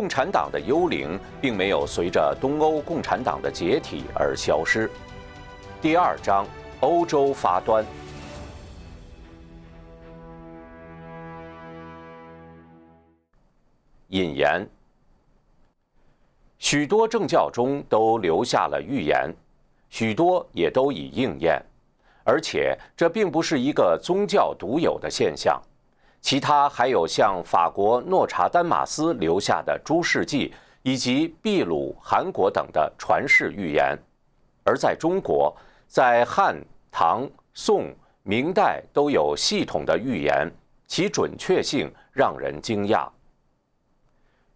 共产党的幽灵并没有随着东欧共产党的解体而消失。第二章：欧洲发端。引言：许多政教中都留下了预言，许多也都已应验，而且这并不是一个宗教独有的现象。其他还有像法国诺查丹马斯留下的诸世纪，以及秘鲁、韩国等的传世预言；而在中国，在汉、唐、宋、明代都有系统的预言，其准确性让人惊讶。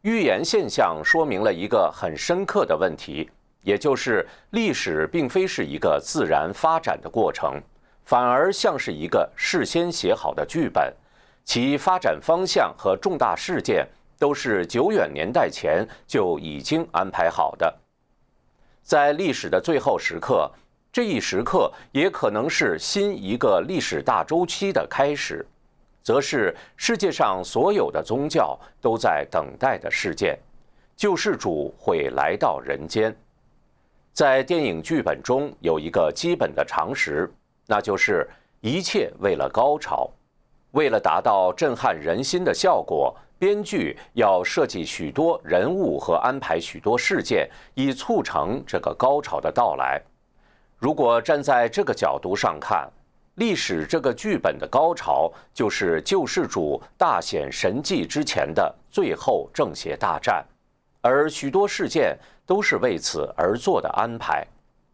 预言现象说明了一个很深刻的问题，也就是历史并非是一个自然发展的过程，反而像是一个事先写好的剧本。其发展方向和重大事件都是久远年代前就已经安排好的。在历史的最后时刻，这一时刻也可能是新一个历史大周期的开始，则是世界上所有的宗教都在等待的事件：救世主会来到人间。在电影剧本中有一个基本的常识，那就是一切为了高潮。为了达到震撼人心的效果，编剧要设计许多人物和安排许多事件，以促成这个高潮的到来。如果站在这个角度上看，历史这个剧本的高潮就是救世主大显神迹之前的最后正邪大战，而许多事件都是为此而做的安排。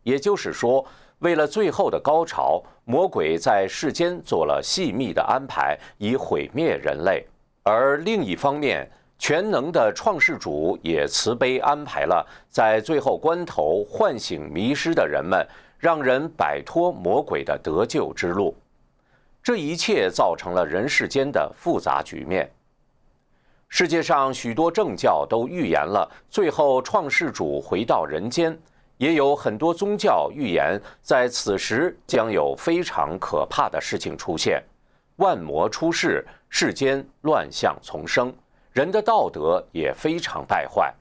也就是说。为了最后的高潮，魔鬼在世间做了细密的安排，以毁灭人类；而另一方面，全能的创世主也慈悲安排了在最后关头唤醒迷失的人们，让人摆脱魔鬼的得救之路。这一切造成了人世间的复杂局面。世界上许多政教都预言了最后创世主回到人间。也有很多宗教预言，在此时将有非常可怕的事情出现，万魔出世，世间乱象丛生，人的道德也非常败坏。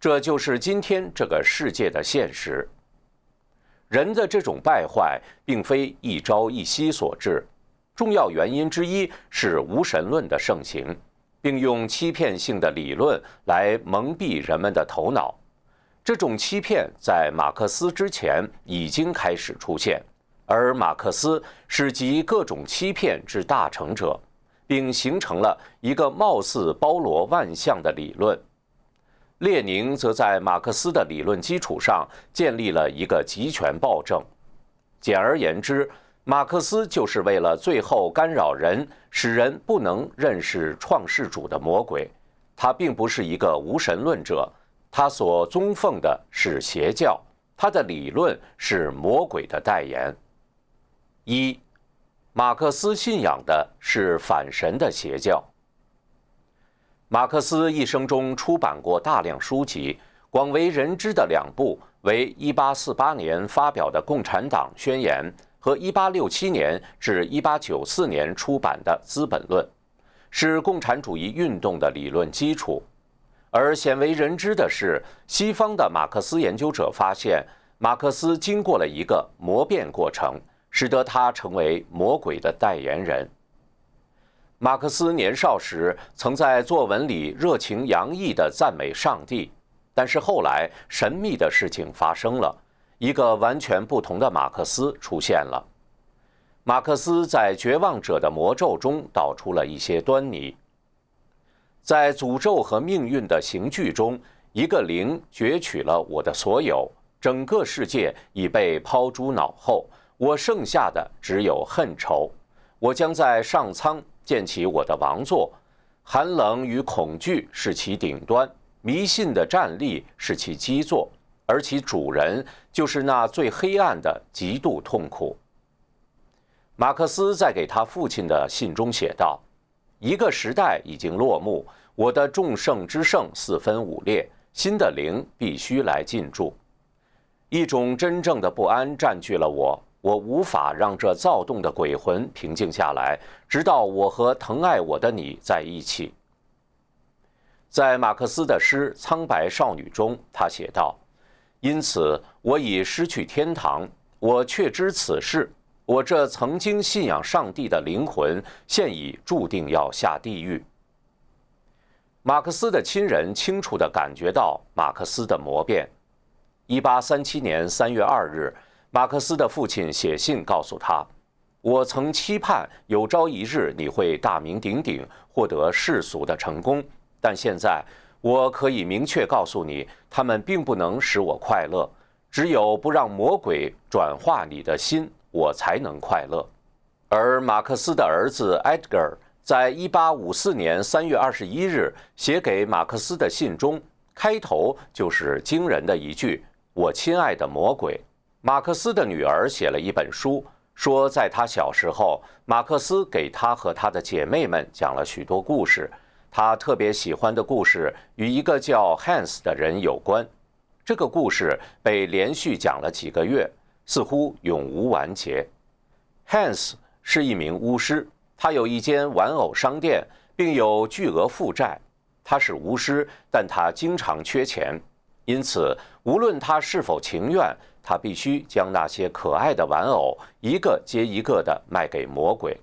这就是今天这个世界的现实。人的这种败坏，并非一朝一夕所致，重要原因之一是无神论的盛行，并用欺骗性的理论来蒙蔽人们的头脑。这种欺骗在马克思之前已经开始出现，而马克思是集各种欺骗之大成者，并形成了一个貌似包罗万象的理论。列宁则在马克思的理论基础上建立了一个集权暴政。简而言之，马克思就是为了最后干扰人，使人不能认识创世主的魔鬼。他并不是一个无神论者。他所宗奉的是邪教，他的理论是魔鬼的代言。一，马克思信仰的是反神的邪教。马克思一生中出版过大量书籍，广为人知的两部为1848年发表的《共产党宣言》和1867年至1894年出版的《资本论》，是共产主义运动的理论基础。而鲜为人知的是，西方的马克思研究者发现，马克思经过了一个魔变过程，使得他成为魔鬼的代言人。马克思年少时曾在作文里热情洋溢地赞美上帝，但是后来神秘的事情发生了，一个完全不同的马克思出现了。马克思在绝望者的魔咒中道出了一些端倪。在诅咒和命运的刑具中，一个灵攫取了我的所有，整个世界已被抛诸脑后，我剩下的只有恨仇。我将在上苍建起我的王座，寒冷与恐惧是其顶端，迷信的站立是其基座，而其主人就是那最黑暗的极度痛苦。马克思在给他父亲的信中写道。一个时代已经落幕，我的众圣之圣四分五裂，新的灵必须来进驻。一种真正的不安占据了我，我无法让这躁动的鬼魂平静下来，直到我和疼爱我的你在一起。在马克思的诗《苍白少女》中，他写道：“因此，我已失去天堂，我确知此事。我这曾经信仰上帝的灵魂，现已注定要下地狱。”马克思的亲人清楚地感觉到马克思的魔变。一八三七年三月二日，马克思的父亲写信告诉他：“我曾期盼有朝一日你会大名鼎鼎，获得世俗的成功，但现在我可以明确告诉你，他们并不能使我快乐。只有不让魔鬼转化你的心，我才能快乐。”而马克思的儿子埃德尔。在一八五四年三月二十一日写给马克思的信中，开头就是惊人的一句：“我亲爱的魔鬼。”马克思的女儿写了一本书，说在她小时候，马克思给她和他的姐妹们讲了许多故事。他特别喜欢的故事与一个叫 Hans 的人有关。这个故事被连续讲了几个月，似乎永无完结。Hans 是一名巫师。他有一间玩偶商店，并有巨额负债。他是巫师，但他经常缺钱，因此无论他是否情愿，他必须将那些可爱的玩偶一个接一个地卖给魔鬼。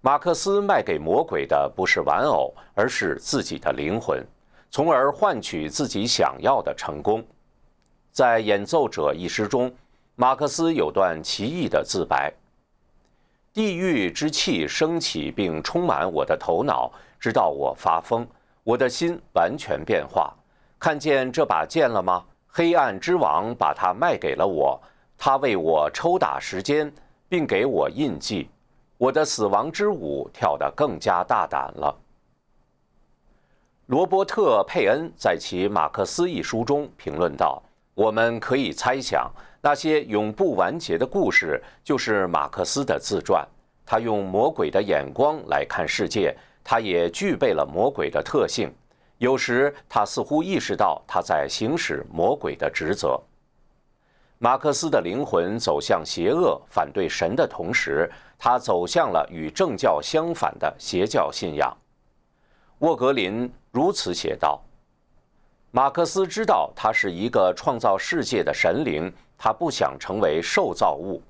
马克思卖给魔鬼的不是玩偶，而是自己的灵魂，从而换取自己想要的成功。在《演奏者》一诗中，马克思有段奇异的自白。地狱之气升起，并充满我的头脑，直到我发疯。我的心完全变化。看见这把剑了吗？黑暗之王把它卖给了我，他为我抽打时间，并给我印记。我的死亡之舞跳得更加大胆了。罗伯特·佩恩在其《马克思》一书中评论道：“我们可以猜想。”那些永不完结的故事，就是马克思的自传。他用魔鬼的眼光来看世界，他也具备了魔鬼的特性。有时，他似乎意识到他在行使魔鬼的职责。马克思的灵魂走向邪恶，反对神的同时，他走向了与正教相反的邪教信仰。沃格林如此写道：“马克思知道他是一个创造世界的神灵。”他不想成为受造物，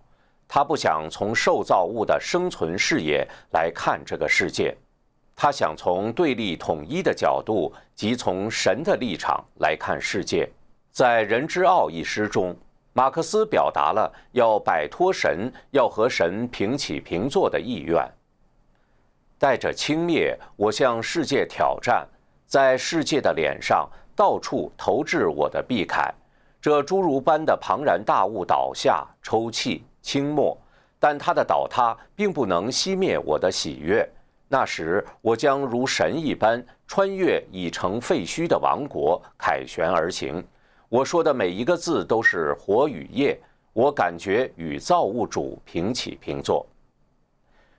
他不想从受造物的生存视野来看这个世界，他想从对立统一的角度即从神的立场来看世界。在《人之傲》一诗中，马克思表达了要摆脱神、要和神平起平坐的意愿。带着轻蔑，我向世界挑战，在世界的脸上到处投掷我的碧铠。这侏儒般的庞然大物倒下，抽泣轻没，但它的倒塌并不能熄灭我的喜悦。那时，我将如神一般穿越已成废墟的王国，凯旋而行。我说的每一个字都是火与夜，我感觉与造物主平起平坐。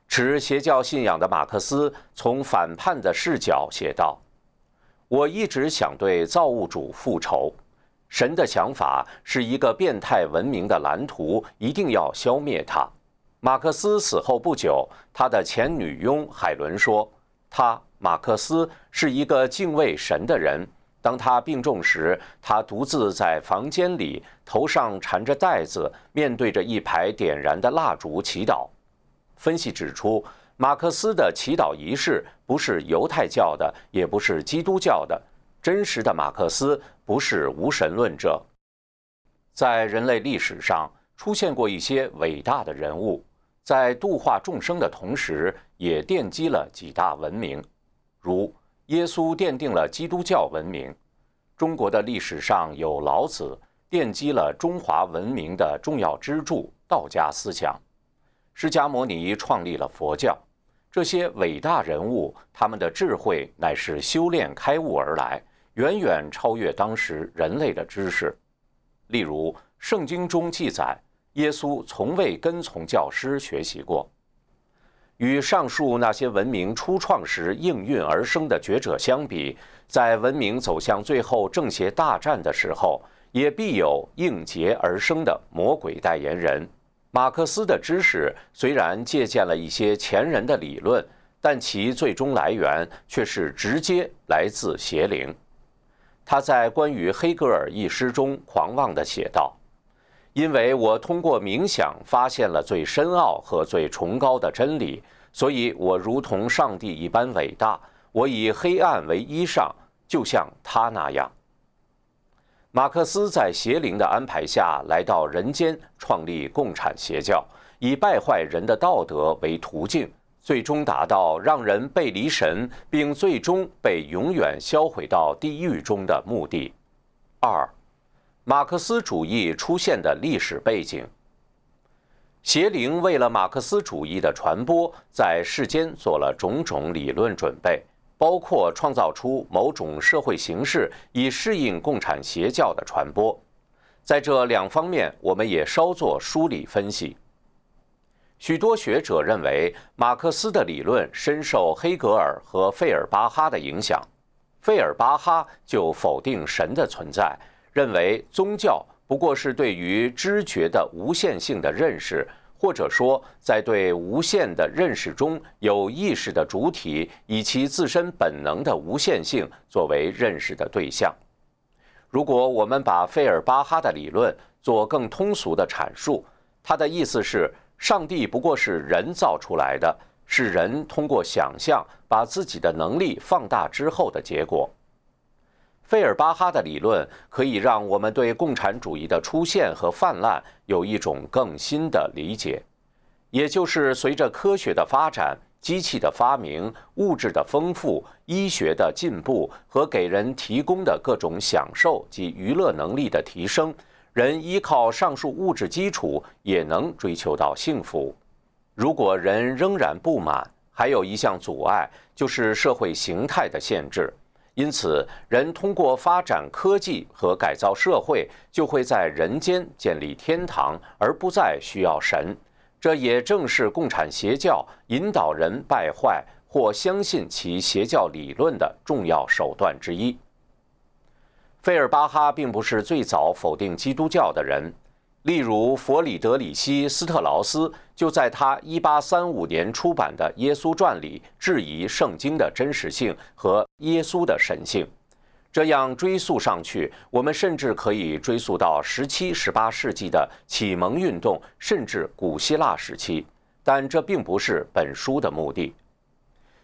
持邪教信仰的马克思从反叛的视角写道：“我一直想对造物主复仇。”神的想法是一个变态文明的蓝图，一定要消灭它。马克思死后不久，他的前女佣海伦说：“他马克思是一个敬畏神的人。当他病重时，他独自在房间里，头上缠着带子，面对着一排点燃的蜡烛祈祷。”分析指出，马克思的祈祷仪式不是犹太教的，也不是基督教的。真实的马克思不是无神论者，在人类历史上出现过一些伟大的人物，在度化众生的同时，也奠基了几大文明，如耶稣奠定了基督教文明，中国的历史上有老子奠基了中华文明的重要支柱道家思想，释迦牟尼创立了佛教。这些伟大人物，他们的智慧乃是修炼开悟而来。远远超越当时人类的知识。例如，圣经中记载，耶稣从未跟从教师学习过。与上述那些文明初创时应运而生的觉者相比，在文明走向最后正邪大战的时候，也必有应劫而生的魔鬼代言人。马克思的知识虽然借鉴了一些前人的理论，但其最终来源却是直接来自邪灵。他在关于黑格尔一诗中狂妄地写道：“因为我通过冥想发现了最深奥和最崇高的真理，所以我如同上帝一般伟大。我以黑暗为衣裳，就像他那样。”马克思在邪灵的安排下来到人间，创立共产邪教，以败坏人的道德为途径。最终达到让人背离神，并最终被永远销毁到地狱中的目的。二，马克思主义出现的历史背景。邪灵为了马克思主义的传播，在世间做了种种理论准备，包括创造出某种社会形式，以适应共产邪教的传播。在这两方面，我们也稍作梳理分析。许多学者认为，马克思的理论深受黑格尔和费尔巴哈的影响。费尔巴哈就否定神的存在，认为宗教不过是对于知觉的无限性的认识，或者说，在对无限的认识中有意识的主体以其自身本能的无限性作为认识的对象。如果我们把费尔巴哈的理论做更通俗的阐述，他的意思是。上帝不过是人造出来的，是人通过想象把自己的能力放大之后的结果。费尔巴哈的理论可以让我们对共产主义的出现和泛滥有一种更新的理解，也就是随着科学的发展、机器的发明、物质的丰富、医学的进步和给人提供的各种享受及娱乐能力的提升。人依靠上述物质基础也能追求到幸福。如果人仍然不满，还有一项阻碍就是社会形态的限制。因此，人通过发展科技和改造社会，就会在人间建立天堂，而不再需要神。这也正是共产邪教引导人败坏或相信其邪教理论的重要手段之一。费尔巴哈并不是最早否定基督教的人，例如弗里德里希·斯特劳斯就在他1835年出版的《耶稣传》里质疑圣经的真实性和耶稣的神性。这样追溯上去，我们甚至可以追溯到17、18世纪的启蒙运动，甚至古希腊时期。但这并不是本书的目的。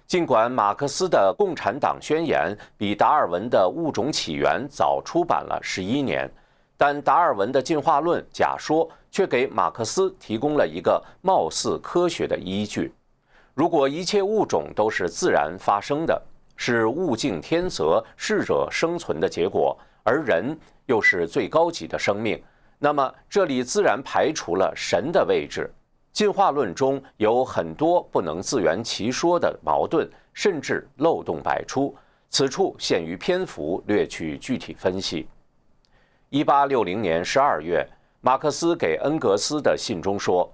尽管马克思的《共产党宣言》比达尔文的《物种起源》早出版了十一年，但达尔文的进化论假说却给马克思提供了一个貌似科学的依据。如果一切物种都是自然发生的，是物竞天择、适者生存的结果，而人又是最高级的生命，那么这里自然排除了神的位置。进化论中有很多不能自圆其说的矛盾，甚至漏洞百出。此处限于篇幅，略去具体分析。一八六零年十二月，马克思给恩格斯的信中说：“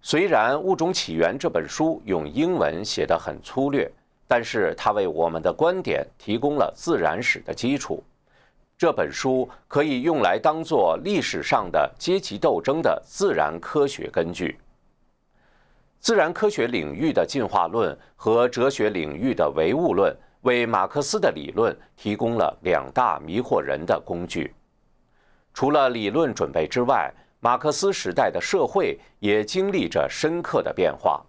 虽然《物种起源》这本书用英文写得很粗略，但是它为我们的观点提供了自然史的基础。这本书可以用来当做历史上的阶级斗争的自然科学根据。”自然科学领域的进化论和哲学领域的唯物论为马克思的理论提供了两大迷惑人的工具。除了理论准备之外，马克思时代的社会也经历着深刻的变化。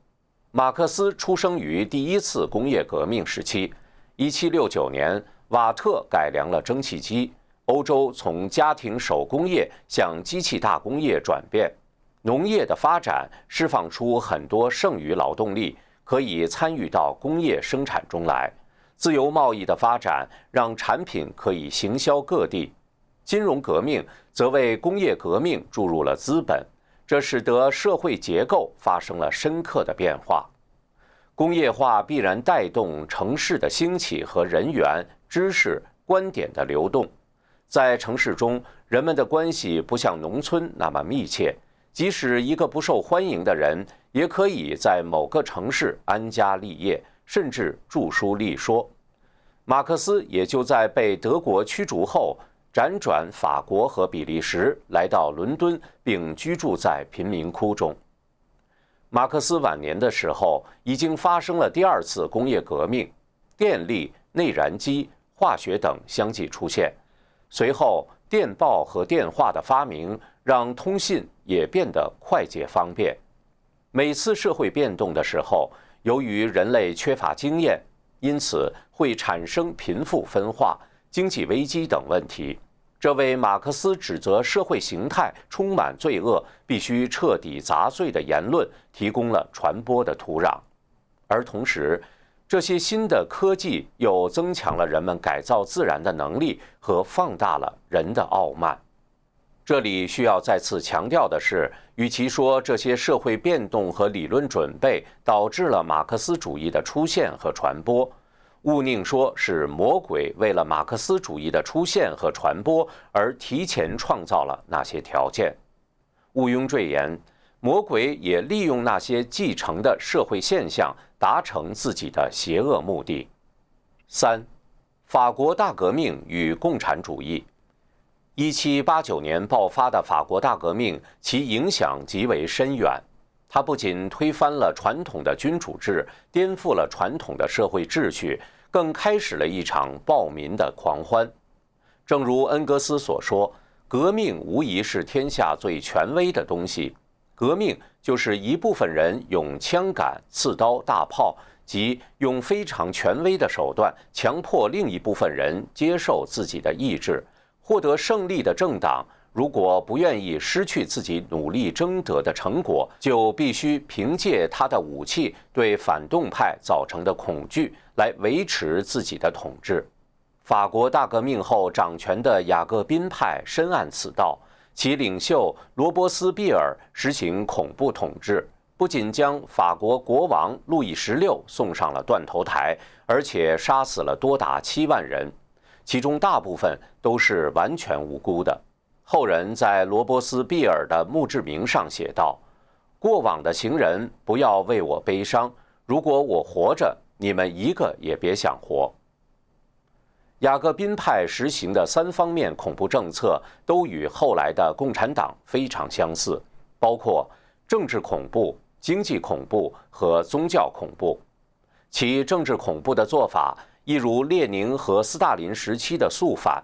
马克思出生于第一次工业革命时期，1769年，瓦特改良了蒸汽机，欧洲从家庭手工业向机器大工业转变。农业的发展释放出很多剩余劳动力，可以参与到工业生产中来。自由贸易的发展让产品可以行销各地。金融革命则为工业革命注入了资本，这使得社会结构发生了深刻的变化。工业化必然带动城市的兴起和人员、知识、观点的流动。在城市中，人们的关系不像农村那么密切。即使一个不受欢迎的人，也可以在某个城市安家立业，甚至著书立说。马克思也就在被德国驱逐后，辗转法国和比利时，来到伦敦，并居住在贫民窟中。马克思晚年的时候，已经发生了第二次工业革命，电力、内燃机、化学等相继出现。随后，电报和电话的发明让通信也变得快捷方便。每次社会变动的时候，由于人类缺乏经验，因此会产生贫富分化、经济危机等问题。这为马克思指责社会形态充满罪恶、必须彻底砸碎的言论提供了传播的土壤，而同时，这些新的科技又增强了人们改造自然的能力和放大了人的傲慢。这里需要再次强调的是，与其说这些社会变动和理论准备导致了马克思主义的出现和传播。勿宁说是魔鬼为了马克思主义的出现和传播而提前创造了那些条件。毋庸赘言，魔鬼也利用那些继承的社会现象达成自己的邪恶目的。三，法国大革命与共产主义。一七八九年爆发的法国大革命，其影响极为深远。它不仅推翻了传统的君主制，颠覆了传统的社会秩序，更开始了一场暴民的狂欢。正如恩格斯所说：“革命无疑是天下最权威的东西。革命就是一部分人用枪杆、刺刀、大炮，及用非常权威的手段，强迫另一部分人接受自己的意志。获得胜利的政党。”如果不愿意失去自己努力争得的成果，就必须凭借他的武器对反动派造成的恐惧来维持自己的统治。法国大革命后掌权的雅各宾派深谙此道，其领袖罗伯斯庇尔实行恐怖统治，不仅将法国国王路易十六送上了断头台，而且杀死了多达七万人，其中大部分都是完全无辜的。后人在罗伯斯庇尔的墓志铭上写道：“过往的行人，不要为我悲伤。如果我活着，你们一个也别想活。”雅各宾派实行的三方面恐怖政策都与后来的共产党非常相似，包括政治恐怖、经济恐怖和宗教恐怖。其政治恐怖的做法，一如列宁和斯大林时期的肃反。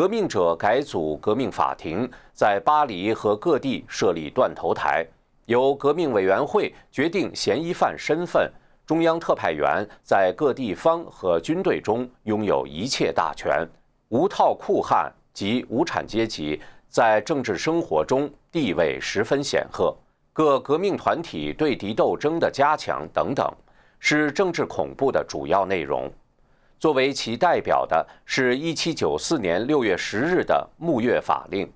革命者改组革命法庭，在巴黎和各地设立断头台，由革命委员会决定嫌疑犯身份。中央特派员在各地方和军队中拥有一切大权。无套酷汉及无产阶级在政治生活中地位十分显赫。各革命团体对敌斗争的加强等等，是政治恐怖的主要内容。作为其代表的是1794年6月10日的穆月法令。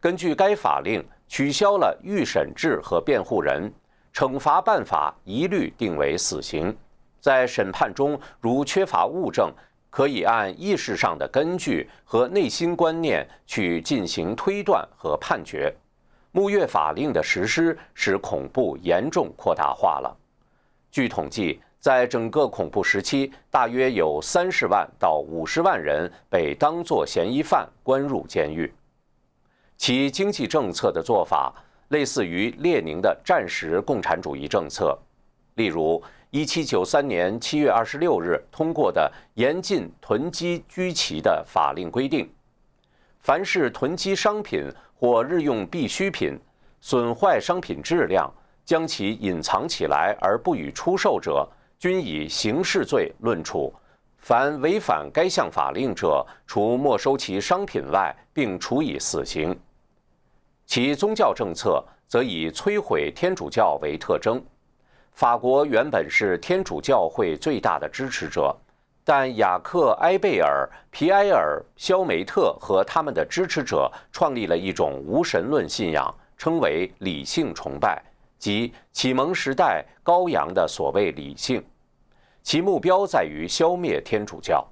根据该法令，取消了预审制和辩护人，惩罚办法一律定为死刑。在审判中，如缺乏物证，可以按意识上的根据和内心观念去进行推断和判决。穆月法令的实施使恐怖严重扩大化了。据统计。在整个恐怖时期，大约有三十万到五十万人被当作嫌疑犯关入监狱。其经济政策的做法类似于列宁的战时共产主义政策，例如1793年7月26日通过的严禁囤积居奇的法令规定：凡是囤积商品或日用必需品，损坏商品质量，将其隐藏起来而不予出售者。均以刑事罪论处，凡违反该项法令者，除没收其商品外，并处以死刑。其宗教政策则以摧毁天主教为特征。法国原本是天主教会最大的支持者，但雅克·埃贝尔、皮埃尔·肖梅特和他们的支持者创立了一种无神论信仰，称为理性崇拜。即启蒙时代高扬的所谓理性，其目标在于消灭天主教。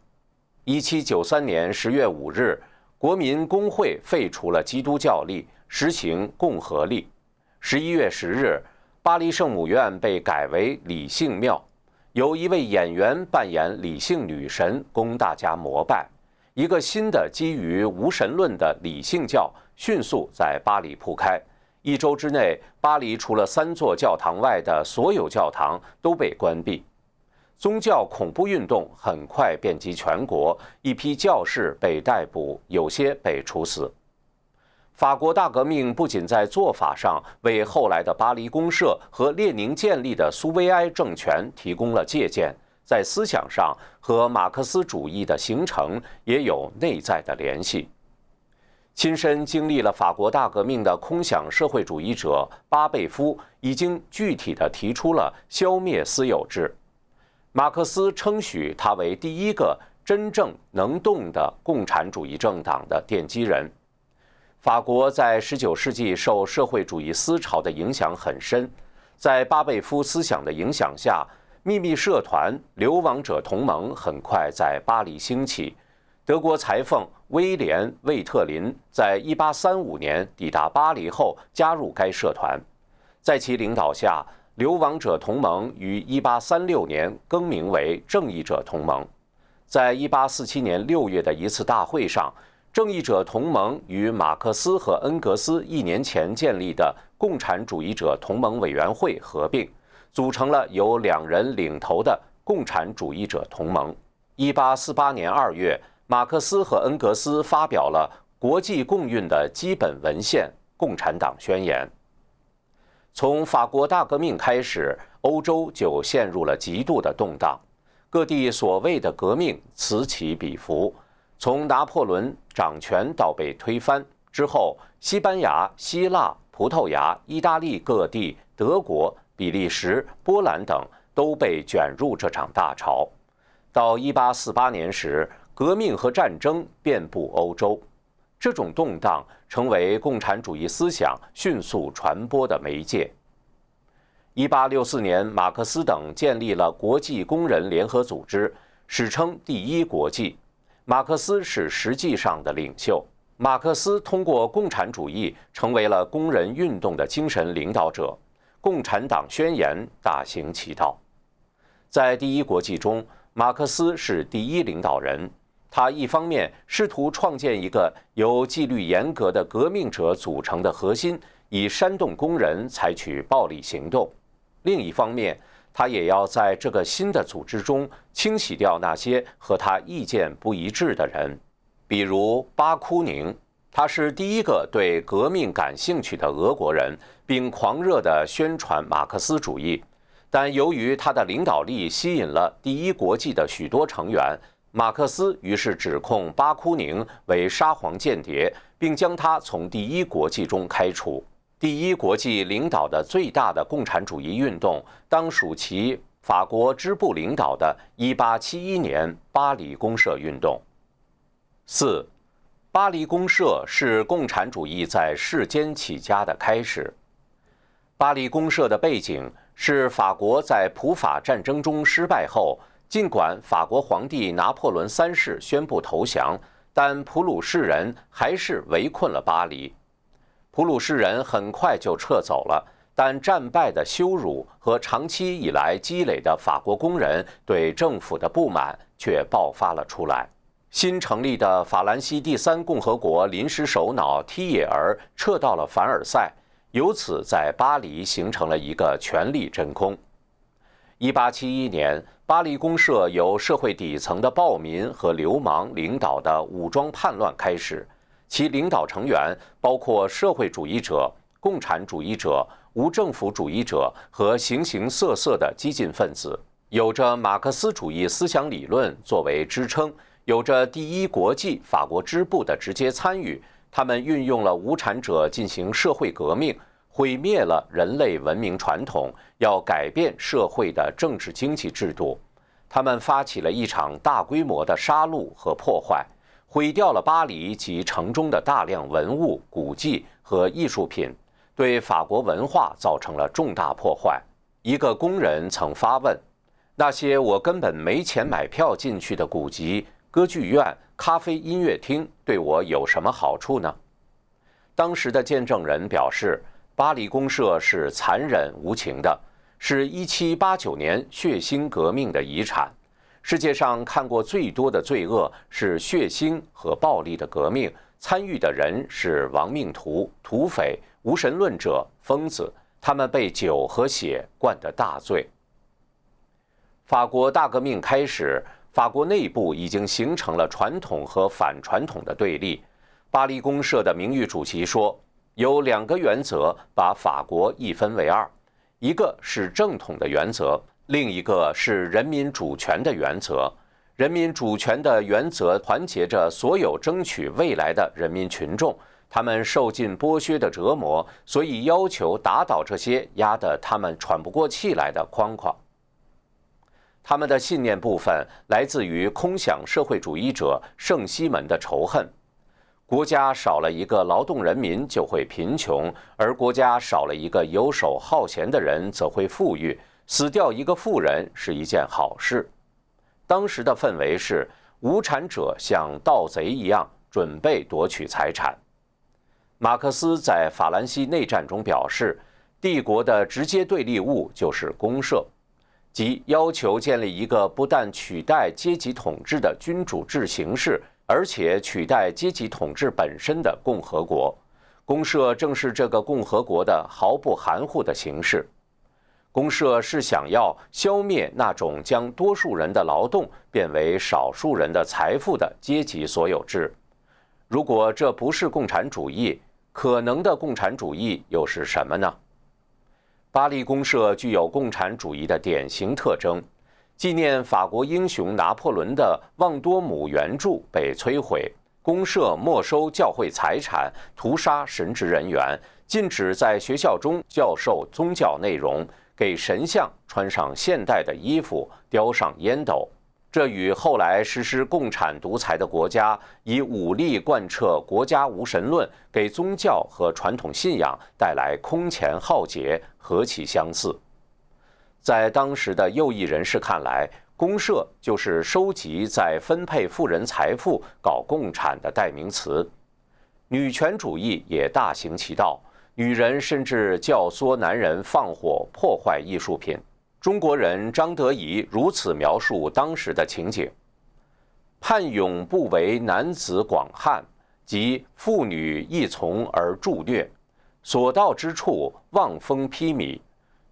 一七九三年十月五日，国民公会废除了基督教历，实行共和历。十一月十日，巴黎圣母院被改为理性庙，由一位演员扮演理性女神，供大家膜拜。一个新的基于无神论的理性教迅速在巴黎铺开。一周之内，巴黎除了三座教堂外的所有教堂都被关闭。宗教恐怖运动很快遍及全国，一批教士被逮捕，有些被处死。法国大革命不仅在做法上为后来的巴黎公社和列宁建立的苏维埃政权提供了借鉴，在思想上和马克思主义的形成也有内在的联系。亲身经历了法国大革命的空想社会主义者巴贝夫已经具体地提出了消灭私有制。马克思称许他为第一个真正能动的共产主义政党的奠基人。法国在19世纪受社会主义思潮的影响很深，在巴贝夫思想的影响下，秘密社团流亡者同盟很快在巴黎兴起。德国裁缝威廉·魏特林在1835年抵达巴黎后加入该社团，在其领导下，流亡者同盟于1836年更名为正义者同盟。在1847年6月的一次大会上，正义者同盟与马克思和恩格斯一年前建立的共产主义者同盟委员会合并，组成了由两人领头的共产主义者同盟。1848年2月。马克思和恩格斯发表了国际共运的基本文献《共产党宣言》。从法国大革命开始，欧洲就陷入了极度的动荡，各地所谓的革命此起彼伏。从拿破仑掌权到被推翻之后，西班牙、希腊、葡萄牙、意大利各地、德国、比利时、波兰等都被卷入这场大潮。到1848年时，革命和战争遍布欧洲，这种动荡成为共产主义思想迅速传播的媒介。一八六四年，马克思等建立了国际工人联合组织，史称“第一国际”。马克思是实际上的领袖。马克思通过共产主义成为了工人运动的精神领导者，《共产党宣言》大行其道。在“第一国际”中，马克思是第一领导人。他一方面试图创建一个由纪律严格的革命者组成的核心，以煽动工人采取暴力行动；另一方面，他也要在这个新的组织中清洗掉那些和他意见不一致的人，比如巴库宁，他是第一个对革命感兴趣的俄国人，并狂热地宣传马克思主义。但由于他的领导力吸引了第一国际的许多成员。马克思于是指控巴库宁为沙皇间谍，并将他从第一国际中开除。第一国际领导的最大的共产主义运动，当属其法国支部领导的1871年巴黎公社运动。四，巴黎公社是共产主义在世间起家的开始。巴黎公社的背景是法国在普法战争中失败后。尽管法国皇帝拿破仑三世宣布投降，但普鲁士人还是围困了巴黎。普鲁士人很快就撤走了，但战败的羞辱和长期以来积累的法国工人对政府的不满却爆发了出来。新成立的法兰西第三共和国临时首脑提耶尔撤到了凡尔赛，由此在巴黎形成了一个权力真空。一八七一年。巴黎公社由社会底层的暴民和流氓领导的武装叛乱开始，其领导成员包括社会主义者、共产主义者、无政府主义者和形形色色的激进分子，有着马克思主义思想理论作为支撑，有着第一国际法国支部的直接参与。他们运用了无产者进行社会革命。毁灭了人类文明传统，要改变社会的政治经济制度。他们发起了一场大规模的杀戮和破坏，毁掉了巴黎及城中的大量文物、古迹和艺术品，对法国文化造成了重大破坏。一个工人曾发问：“那些我根本没钱买票进去的古籍、歌剧院、咖啡音乐厅，对我有什么好处呢？”当时的见证人表示。巴黎公社是残忍无情的，是一七八九年血腥革命的遗产。世界上看过最多的罪恶是血腥和暴力的革命，参与的人是亡命徒、土匪、无神论者、疯子，他们被酒和血灌得大醉。法国大革命开始，法国内部已经形成了传统和反传统的对立。巴黎公社的名誉主席说，有两个原则把法国一分为二，一个是正统的原则，另一个是人民主权的原则。人民主权的原则团结着所有争取未来的人民群众，他们受尽剥削的折磨，所以要求打倒这些压得他们喘不过气来的框框。他们的信念部分来自于空想社会主义者圣西门的仇恨：国家少了一个劳动人民就会贫穷，而国家少了一个游手好闲的人则会富裕。死掉一个富人是一件好事。当时的氛围是无产者像盗贼一样准备夺取财产。马克思在法兰西内战中表示，帝国的直接对立物就是公社。即要求建立一个不但取代阶级统治的君主制形式，而且取代阶级统治本身的共和国。公社正是这个共和国的毫不含糊的形式。公社是想要消灭那种将多数人的劳动变为少数人的财富的阶级所有制。如果这不是共产主义，可能的共产主义又是什么呢？巴黎公社具有共产主义的典型特征：纪念法国英雄拿破仑的旺多姆圆柱被摧毁，公社没收教会财产，屠杀神职人员，禁止在学校中教授宗教内容，给神像穿上现代的衣服，叼上烟斗。这与后来实施共产独裁的国家以武力贯彻国家无神论，给宗教和传统信仰带来空前浩劫，何其相似！在当时的右翼人士看来，公社就是收集在分配富人财富、搞共产的代名词。女权主义也大行其道，女人甚至教唆男人放火破坏艺术品。中国人张德仪如此描述当时的情景：叛勇不为男子广汉，及妇女亦从而助虐，所到之处望风披靡，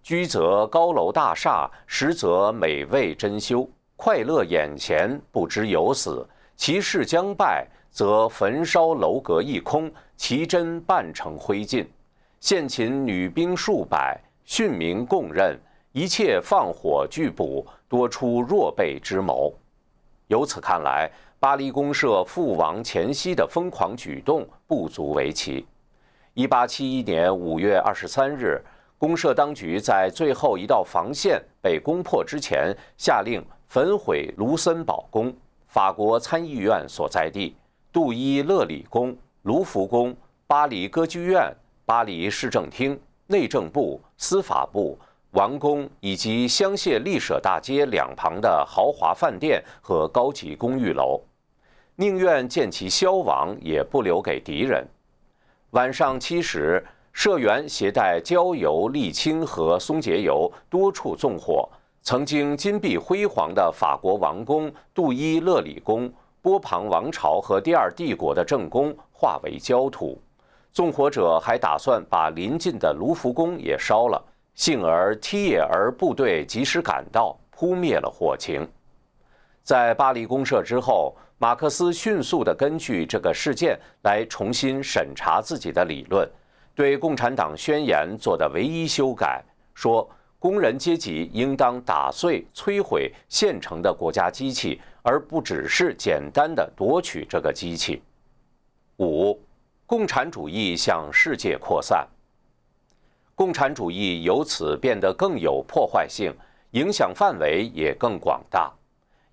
居则高楼大厦，实则美味珍馐，快乐眼前，不知有死。其势将败，则焚烧楼阁一空，其真半成灰烬。现擒女兵数百，训民供认。一切放火拒捕，多出若辈之谋。由此看来，巴黎公社覆亡前夕的疯狂举动不足为奇。一八七一年五月二十三日，公社当局在最后一道防线被攻破之前，下令焚毁卢森堡宫、法国参议院所在地、杜伊勒里宫、卢浮宫、巴黎歌剧院、巴黎市政厅、内政部、司法部。王宫以及香榭丽舍大街两旁的豪华饭店和高级公寓楼，宁愿见其消亡，也不留给敌人。晚上七时，社员携带焦油、沥青和松节油，多处纵火。曾经金碧辉煌的法国王宫、杜伊勒里宫、波旁王朝和第二帝国的正宫化为焦土。纵火者还打算把临近的卢浮宫也烧了。幸而梯野儿部队及时赶到，扑灭了火情。在巴黎公社之后，马克思迅速地根据这个事件来重新审查自己的理论，对《共产党宣言》做的唯一修改说：工人阶级应当打碎、摧毁现成的国家机器，而不只是简单的夺取这个机器。五，共产主义向世界扩散。共产主义由此变得更有破坏性，影响范围也更广大。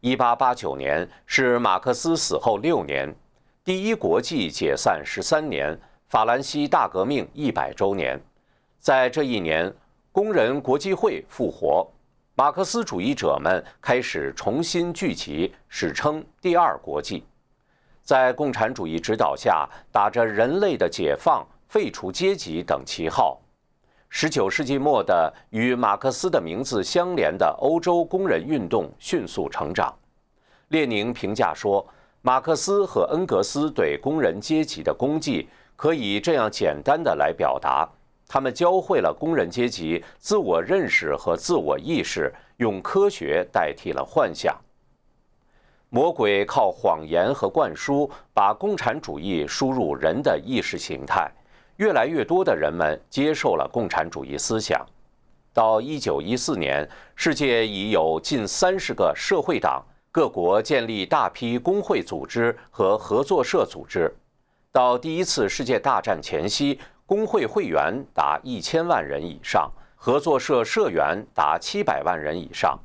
一八八九年是马克思死后六年，第一国际解散十三年，法兰西大革命一百周年。在这一年，工人国际会复活，马克思主义者们开始重新聚集，史称“第二国际”。在共产主义指导下，打着人类的解放、废除阶级等旗号。十九世纪末的与马克思的名字相连的欧洲工人运动迅速成长。列宁评价说：“马克思和恩格斯对工人阶级的功绩，可以这样简单的来表达：他们教会了工人阶级自我认识和自我意识，用科学代替了幻想。魔鬼靠谎言和灌输，把共产主义输入人的意识形态，越来越多的人们接受了共产主义思想。到一九一四年，世界已有近三十个社会党，各国建立大批工会组织和合作社组织。到第一次世界大战前夕，工会会员达一千万人以上，合作社社员达七百万人以上。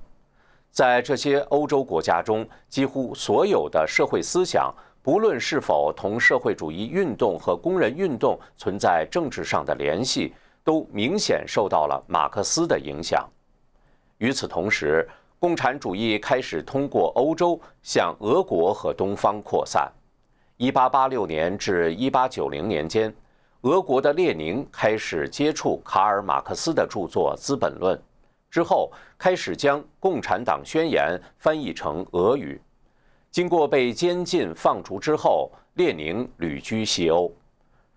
在这些欧洲国家中，几乎所有的社会思想，不论是否同社会主义运动和工人运动存在政治上的联系。都明显受到了马克思的影响。与此同时，共产主义开始通过欧洲向俄国和东方扩散。1886年至1890年间，俄国的列宁开始接触卡尔·马克思的著作《资本论》，之后开始将《共产党宣言》翻译成俄语。经过被监禁放逐之后，列宁旅居西欧。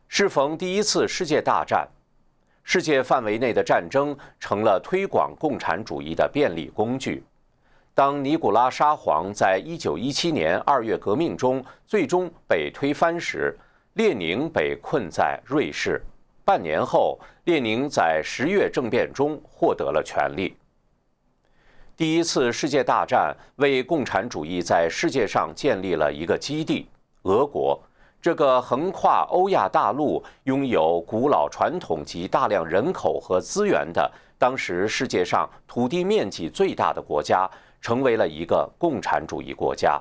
适逢第一次世界大战。世界范围内的战争成了推广共产主义的便利工具。当尼古拉沙皇在一九一七年二月革命中最终被推翻时，列宁被困在瑞士。半年后，列宁在十月政变中获得了权力。第一次世界大战为共产主义在世界上建立了一个基地——俄国。这个横跨欧亚大陆、拥有古老传统及大量人口和资源的，当时世界上土地面积最大的国家，成为了一个共产主义国家。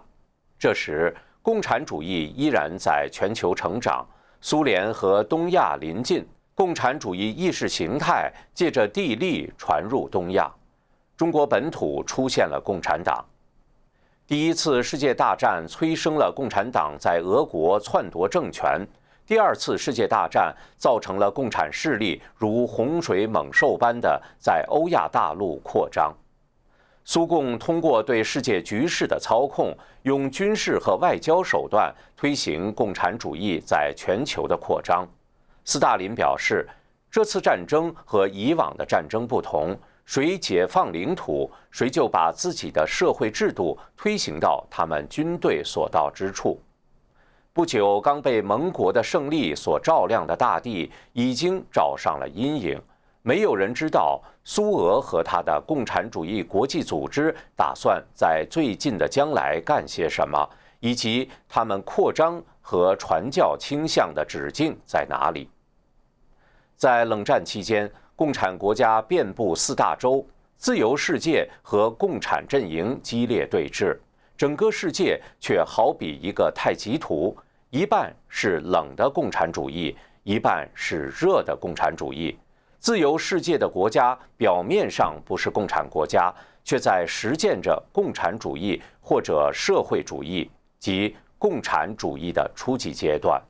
这时，共产主义依然在全球成长，苏联和东亚临近，共产主义意识形态借着地利传入东亚，中国本土出现了共产党。第一次世界大战催生了共产党在俄国篡夺政权，第二次世界大战造成了共产势力如洪水猛兽般的在欧亚大陆扩张。苏共通过对世界局势的操控，用军事和外交手段推行共产主义在全球的扩张。斯大林表示，这次战争和以往的战争不同。谁解放领土，谁就把自己的社会制度推行到他们军队所到之处。不久，刚被盟国的胜利所照亮的大地已经照上了阴影。没有人知道苏俄和他的共产主义国际组织打算在最近的将来干些什么，以及他们扩张和传教倾向的止境在哪里。在冷战期间。共产国家遍布四大洲，自由世界和共产阵营激烈对峙，整个世界却好比一个太极图，一半是冷的共产主义，一半是热的共产主义。自由世界的国家表面上不是共产国家，却在实践着共产主义或者社会主义及共产主义的初级阶段。